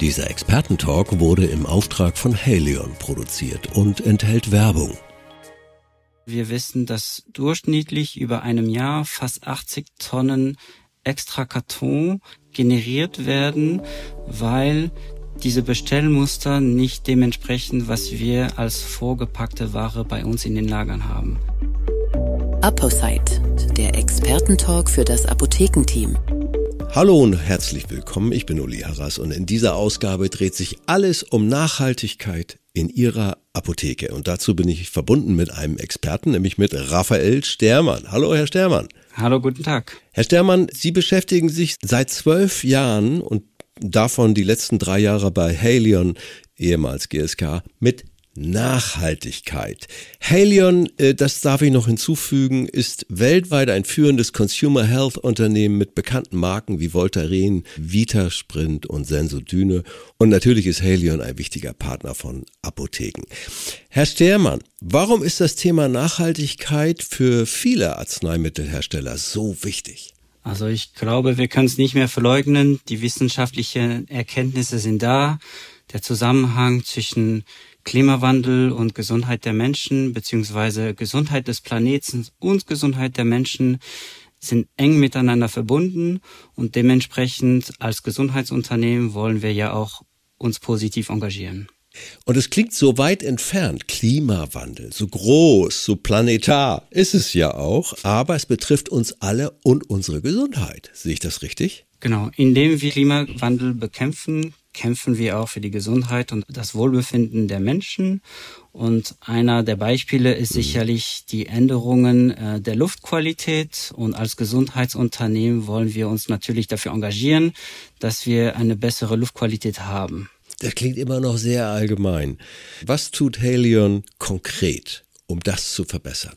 Dieser Expertentalk wurde im Auftrag von Halion produziert und enthält Werbung. Wir wissen, dass durchschnittlich über einem Jahr fast 80 Tonnen extra Karton generiert werden, weil diese Bestellmuster nicht dementsprechend, was wir als vorgepackte Ware bei uns in den Lagern haben. Apposite, der Expertentalk für das Apothekenteam. Hallo und herzlich willkommen, ich bin Uli Harras und in dieser Ausgabe dreht sich alles um Nachhaltigkeit in Ihrer Apotheke. Und dazu bin ich verbunden mit einem Experten, nämlich mit Raphael Stermann. Hallo, Herr Stermann. Hallo, guten Tag. Herr Stermann, Sie beschäftigen sich seit zwölf Jahren und davon die letzten drei Jahre bei Halion, ehemals GSK, mit Nachhaltigkeit. Halion, äh, das darf ich noch hinzufügen, ist weltweit ein führendes Consumer Health Unternehmen mit bekannten Marken wie Voltaren, Vitasprint und Sensodyne. Und natürlich ist Halion ein wichtiger Partner von Apotheken. Herr Stermann, warum ist das Thema Nachhaltigkeit für viele Arzneimittelhersteller so wichtig? Also ich glaube, wir können es nicht mehr verleugnen. Die wissenschaftlichen Erkenntnisse sind da. Der Zusammenhang zwischen Klimawandel und Gesundheit der Menschen beziehungsweise Gesundheit des Planeten und Gesundheit der Menschen sind eng miteinander verbunden und dementsprechend als Gesundheitsunternehmen wollen wir ja auch uns positiv engagieren. Und es klingt so weit entfernt, Klimawandel, so groß, so planetar ist es ja auch, aber es betrifft uns alle und unsere Gesundheit. Sehe ich das richtig? Genau, indem wir Klimawandel bekämpfen, kämpfen wir auch für die Gesundheit und das Wohlbefinden der Menschen. Und einer der Beispiele ist mhm. sicherlich die Änderungen äh, der Luftqualität. Und als Gesundheitsunternehmen wollen wir uns natürlich dafür engagieren, dass wir eine bessere Luftqualität haben. Das klingt immer noch sehr allgemein. Was tut Halion konkret, um das zu verbessern?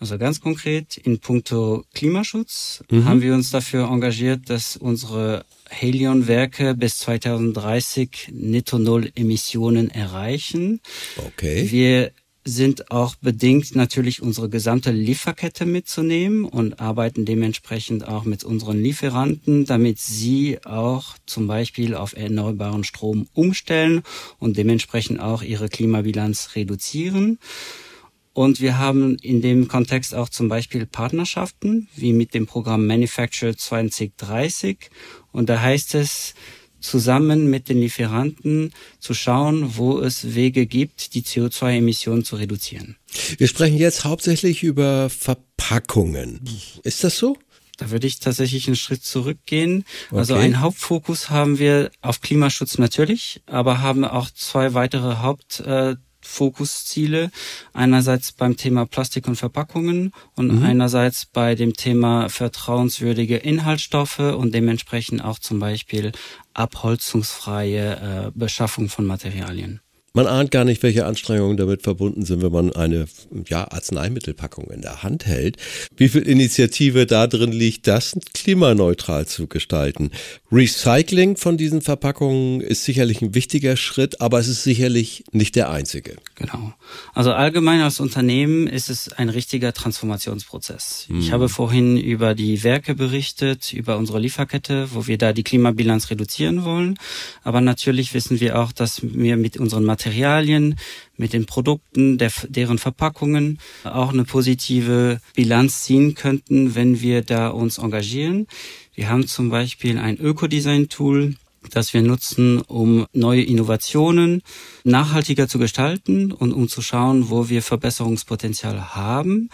Also ganz konkret in puncto Klimaschutz mhm. haben wir uns dafür engagiert, dass unsere Helion-Werke bis 2030 netto null Emissionen erreichen. Okay. Wir sind auch bedingt natürlich unsere gesamte Lieferkette mitzunehmen und arbeiten dementsprechend auch mit unseren Lieferanten, damit sie auch zum Beispiel auf erneuerbaren Strom umstellen und dementsprechend auch ihre Klimabilanz reduzieren. Und wir haben in dem Kontext auch zum Beispiel Partnerschaften, wie mit dem Programm Manufacture 2030. Und da heißt es, zusammen mit den Lieferanten zu schauen, wo es Wege gibt, die CO2-Emissionen zu reduzieren. Wir sprechen jetzt hauptsächlich über Verpackungen. Ist das so? Da würde ich tatsächlich einen Schritt zurückgehen. Also okay. Also einen Hauptfokus haben wir auf Klimaschutz natürlich, aber haben auch zwei weitere Haupt äh, Fokusziele. Einerseits beim Thema Plastik und Verpackungen und mhm. einerseits bei dem Thema vertrauenswürdige Inhaltsstoffe und dementsprechend auch zum Beispiel abholzungsfreie äh, Beschaffung von Materialien. Man ahnt gar nicht, welche Anstrengungen damit verbunden sind, wenn man eine ja, Arzneimittelpackung in der Hand hält. Wie viel Initiative da drin liegt, das klimaneutral zu gestalten. Recycling von diesen Verpackungen ist sicherlich ein wichtiger Schritt, aber es ist sicherlich nicht der einzige. Genau. Also allgemein als Unternehmen ist es ein richtiger Transformationsprozess. Hm. Ich habe vorhin über die Werke berichtet, über unsere Lieferkette, wo wir da die Klimabilanz reduzieren wollen. Aber natürlich wissen wir auch, dass wir mit unseren Materialien, mit den Produkten, der, deren Verpackungen auch eine positive Bilanz ziehen könnten, wenn wir da uns engagieren. Wir haben zum Beispiel ein Ökodesign-Tool, das wir nutzen, um neue Innovationen nachhaltiger zu gestalten und um zu schauen, wo wir Verbesserungspotenzial haben.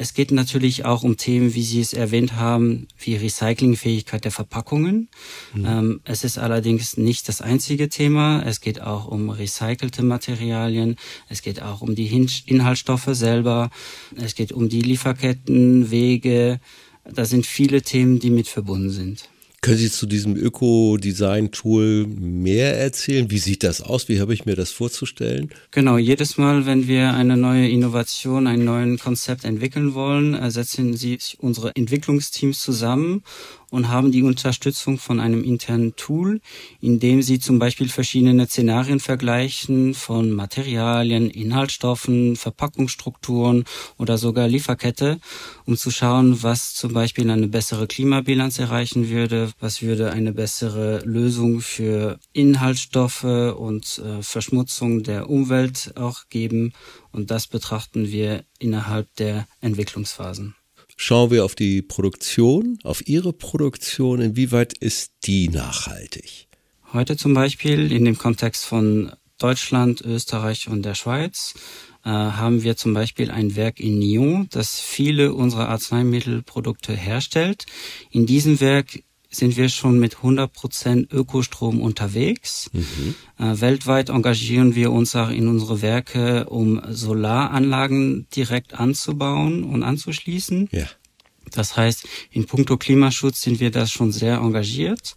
Es geht natürlich auch um Themen, wie Sie es erwähnt haben, wie Recyclingfähigkeit der Verpackungen. Mhm. Ähm, es ist allerdings nicht das einzige Thema. Es geht auch um recycelte Materialien. Es geht auch um die Inhaltsstoffe selber. Es geht um die Lieferketten, Wege. Da sind viele Themen, die mit verbunden sind. Können Sie zu diesem Öko-Design-Tool mehr erzählen? Wie sieht das aus? Wie habe ich mir das vorzustellen? Genau, jedes Mal, wenn wir eine neue Innovation, ein neues Konzept entwickeln wollen, setzen sich unsere Entwicklungsteams zusammen und haben die Unterstützung von einem internen Tool, in dem sie zum Beispiel verschiedene Szenarien vergleichen von Materialien, Inhaltsstoffen, Verpackungsstrukturen oder sogar Lieferkette, um zu schauen, was zum Beispiel eine bessere Klimabilanz erreichen würde, was würde eine bessere Lösung für Inhaltsstoffe und äh, Verschmutzung der Umwelt auch geben. Und das betrachten wir innerhalb der Entwicklungsphasen. Schauen wir auf die Produktion, auf Ihre Produktion. Inwieweit ist die nachhaltig? Heute zum Beispiel in dem Kontext von Deutschland, Österreich und der Schweiz äh, haben wir zum Beispiel ein Werk in Nyon, das viele unserer Arzneimittelprodukte herstellt. In diesem Werk sind wir schon mit 100% Ökostrom unterwegs. Mhm. Äh, weltweit engagieren wir uns auch in unsere Werke, um Solaranlagen direkt anzubauen und anzuschließen. Ja. Das heißt, in puncto Klimaschutz sind wir da schon sehr engagiert.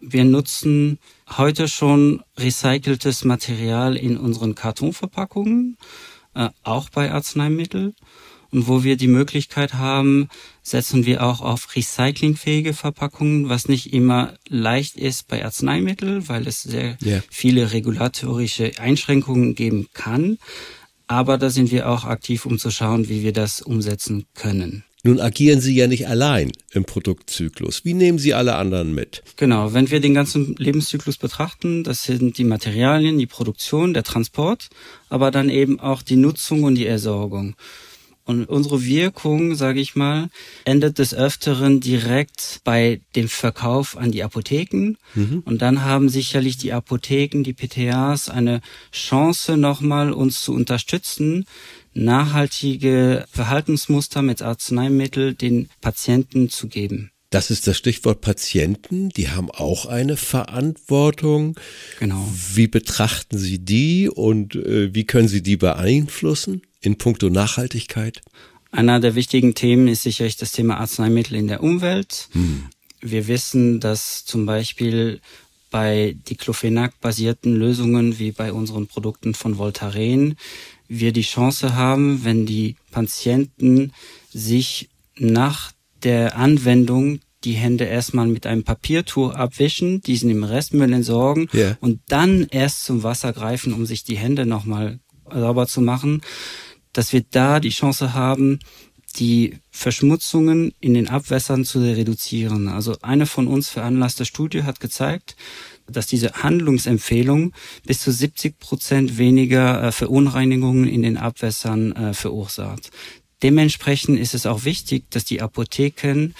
Wir nutzen heute schon recyceltes Material in unseren Kartonverpackungen, äh, auch bei Arzneimitteln. Und wo wir die Möglichkeit haben, setzen wir auch auf recyclingfähige Verpackungen, was nicht immer leicht ist bei Arzneimitteln, weil es sehr yeah. viele regulatorische Einschränkungen geben kann. Aber da sind wir auch aktiv, um zu schauen, wie wir das umsetzen können. Nun agieren Sie ja nicht allein im Produktzyklus. Wie nehmen Sie alle anderen mit? Genau, wenn wir den ganzen Lebenszyklus betrachten, das sind die Materialien, die Produktion, der Transport, aber dann eben auch die Nutzung und die Ersorgung. Und unsere Wirkung, sage ich mal, endet des Öfteren direkt bei dem Verkauf an die Apotheken. Mhm. Und dann haben sicherlich die Apotheken, die PTAs eine Chance nochmal uns zu unterstützen, nachhaltige Verhaltensmuster mit Arzneimittel den Patienten zu geben. Das ist das Stichwort Patienten. Die haben auch eine Verantwortung. Genau. Wie betrachten Sie die und äh, wie können Sie die beeinflussen? In puncto Nachhaltigkeit? Einer der wichtigen Themen ist sicherlich das Thema Arzneimittel in der Umwelt. Hm. Wir wissen, dass zum Beispiel bei Diclofenac-basierten Lösungen wie bei unseren Produkten von Voltaren wir die Chance haben, wenn die Patienten sich nach der Anwendung die Hände erstmal mit einem Papiertuch abwischen, diesen im Restmüll entsorgen yeah. und dann erst zum Wasser greifen, um sich die Hände nochmal sauber zu machen, dass wir da die Chance haben, die Verschmutzungen in den Abwässern zu reduzieren. Also eine von uns veranlasste Studie hat gezeigt, dass diese Handlungsempfehlung bis zu 70 Prozent weniger äh, Verunreinigungen in den Abwässern äh, verursacht. Dementsprechend ist es auch wichtig, dass die Apotheken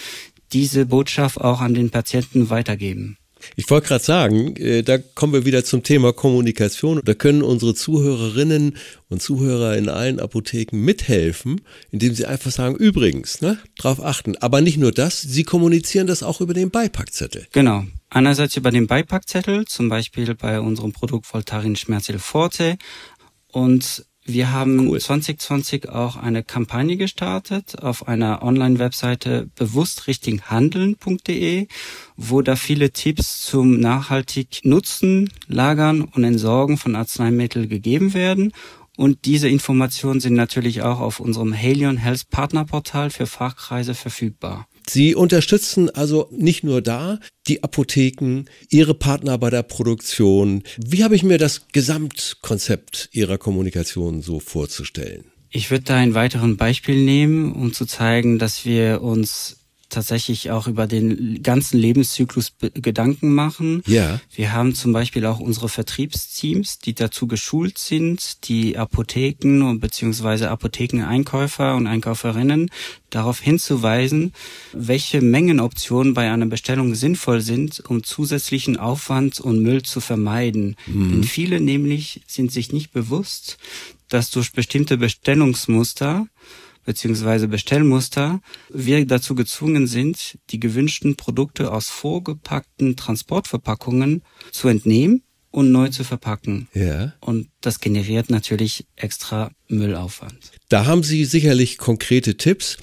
diese Botschaft auch an den Patienten weitergeben. Ich wollte gerade sagen, äh, da kommen wir wieder zum Thema Kommunikation. Da können unsere Zuhörerinnen und Zuhörer in allen Apotheken mithelfen, indem sie einfach sagen, übrigens, ne, drauf achten. Aber nicht nur das, sie kommunizieren das auch über den Beipackzettel. Genau. Einerseits über den Beipackzettel, zum Beispiel bei unserem Produkt Voltaren Schmerzil Forte. Und wir haben cool. 2020 auch eine Kampagne gestartet auf einer Online-Webseite bewusstrichtighandeln.de, wo da viele Tipps zum nachhaltig Nutzen, Lagern und Entsorgen von Arzneimitteln gegeben werden. Und diese Informationen sind natürlich auch auf unserem Halion Health Partnerportal für Fachkreise verfügbar. Sie unterstützen also nicht nur da die Apotheken, Ihre Partner bei der Produktion. Wie habe ich mir das Gesamtkonzept Ihrer Kommunikation so vorzustellen? Ich würde da ein weiteres Beispiel nehmen, um zu zeigen, dass wir uns tatsächlich auch über den ganzen Lebenszyklus Gedanken machen. Ja. Wir haben zum Beispiel auch unsere Vertriebsteams, die dazu geschult sind, die Apotheken und beziehungsweise Apothekeneinkäufer und Einkäuferinnen darauf hinzuweisen, welche Mengenoptionen bei einer Bestellung sinnvoll sind, um zusätzlichen Aufwand und Müll zu vermeiden. Mhm. Denn viele nämlich sind sich nicht bewusst, dass durch bestimmte Bestellungsmuster beziehungsweise Bestellmuster wir dazu gezwungen sind, die gewünschten Produkte aus vorgepackten Transportverpackungen zu entnehmen und neu zu verpacken. Ja. Und das generiert natürlich extra Müllaufwand. Da haben Sie sicherlich konkrete Tipps,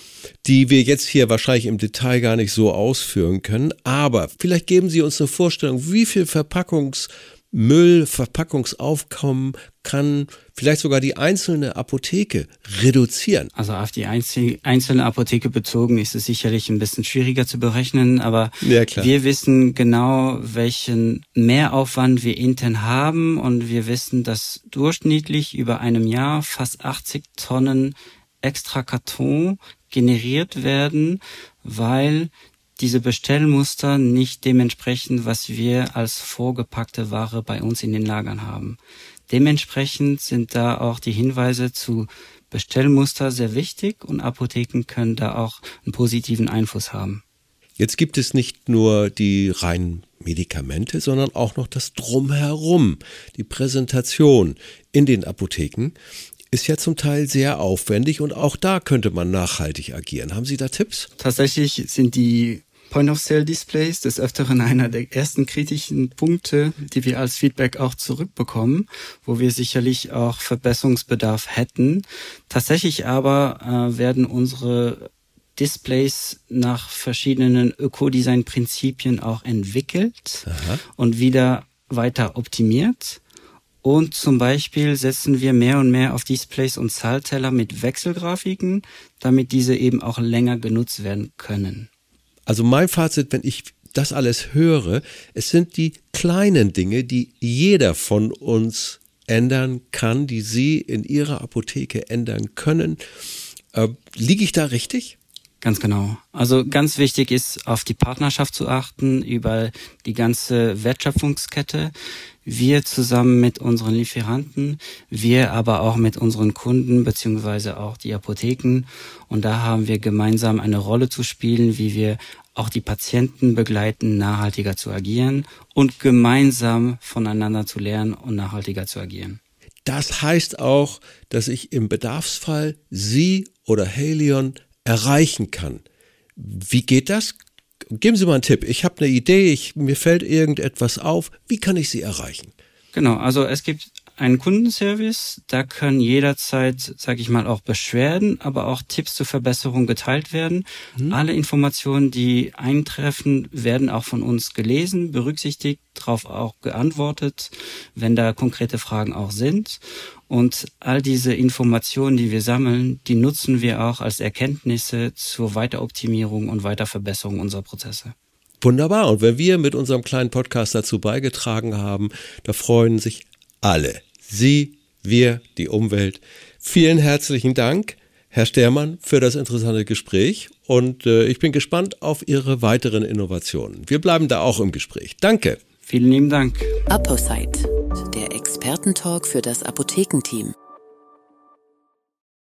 die wir jetzt hier wahrscheinlich im Detail gar nicht so ausführen können. Aber vielleicht geben Sie uns eine Vorstellung, wie viel Verpackungs Müllverpackungsaufkommen kann vielleicht sogar die einzelne Apotheke reduzieren. Also auf die einzelne Apotheke bezogen ist es sicherlich ein bisschen schwieriger zu berechnen, aber ja, wir wissen genau, welchen Mehraufwand wir intern haben und wir wissen, dass durchschnittlich über einem Jahr fast 80 Tonnen extra Karton generiert werden, weil diese Bestellmuster nicht dementsprechend, was wir als vorgepackte Ware bei uns in den Lagern haben. Dementsprechend sind da auch die Hinweise zu Bestellmuster sehr wichtig und Apotheken können da auch einen positiven Einfluss haben. Jetzt gibt es nicht nur die reinen Medikamente, sondern auch noch das Drumherum. Die Präsentation in den Apotheken ist ja zum Teil sehr aufwendig und auch da könnte man nachhaltig agieren. Haben Sie da Tipps? Tatsächlich sind die Point-of-Sale-Displays des Öfteren einer der ersten kritischen Punkte, die wir als Feedback auch zurückbekommen, wo wir sicherlich auch Verbesserungsbedarf hätten. Tatsächlich aber äh, werden unsere Displays nach verschiedenen Ökodesign-Prinzipien auch entwickelt Aha. und wieder weiter optimiert. Und zum Beispiel setzen wir mehr und mehr auf Displays und Zahlteller mit Wechselgrafiken, damit diese eben auch länger genutzt werden können. Also mein Fazit, wenn ich das alles höre, es sind die kleinen Dinge, die jeder von uns ändern kann, die Sie in Ihrer Apotheke ändern können. Äh, liege ich da richtig? Ganz genau. Also ganz wichtig ist, auf die Partnerschaft zu achten über die ganze Wertschöpfungskette. Wir zusammen mit unseren Lieferanten, wir aber auch mit unseren Kunden beziehungsweise auch die Apotheken. Und da haben wir gemeinsam eine Rolle zu spielen, wie wir auch die Patienten begleiten, nachhaltiger zu agieren und gemeinsam voneinander zu lernen und nachhaltiger zu agieren. Das heißt auch, dass ich im Bedarfsfall Sie oder Helion erreichen kann. Wie geht das? Geben Sie mal einen Tipp. Ich habe eine Idee, ich, mir fällt irgendetwas auf. Wie kann ich Sie erreichen? Genau, also es gibt einen Kundenservice, da können jederzeit, sage ich mal, auch Beschwerden, aber auch Tipps zur Verbesserung geteilt werden. Mhm. Alle Informationen, die eintreffen, werden auch von uns gelesen, berücksichtigt, darauf auch geantwortet, wenn da konkrete Fragen auch sind. Und all diese Informationen, die wir sammeln, die nutzen wir auch als Erkenntnisse zur Weiteroptimierung und Weiterverbesserung unserer Prozesse. Wunderbar. Und wenn wir mit unserem kleinen Podcast dazu beigetragen haben, da freuen sich alle. Sie, wir, die Umwelt. Vielen herzlichen Dank, Herr Stermann, für das interessante Gespräch und äh, ich bin gespannt auf Ihre weiteren Innovationen. Wir bleiben da auch im Gespräch. Danke. Vielen lieben Dank. Apposite, der Expertentalk für das Apothekenteam.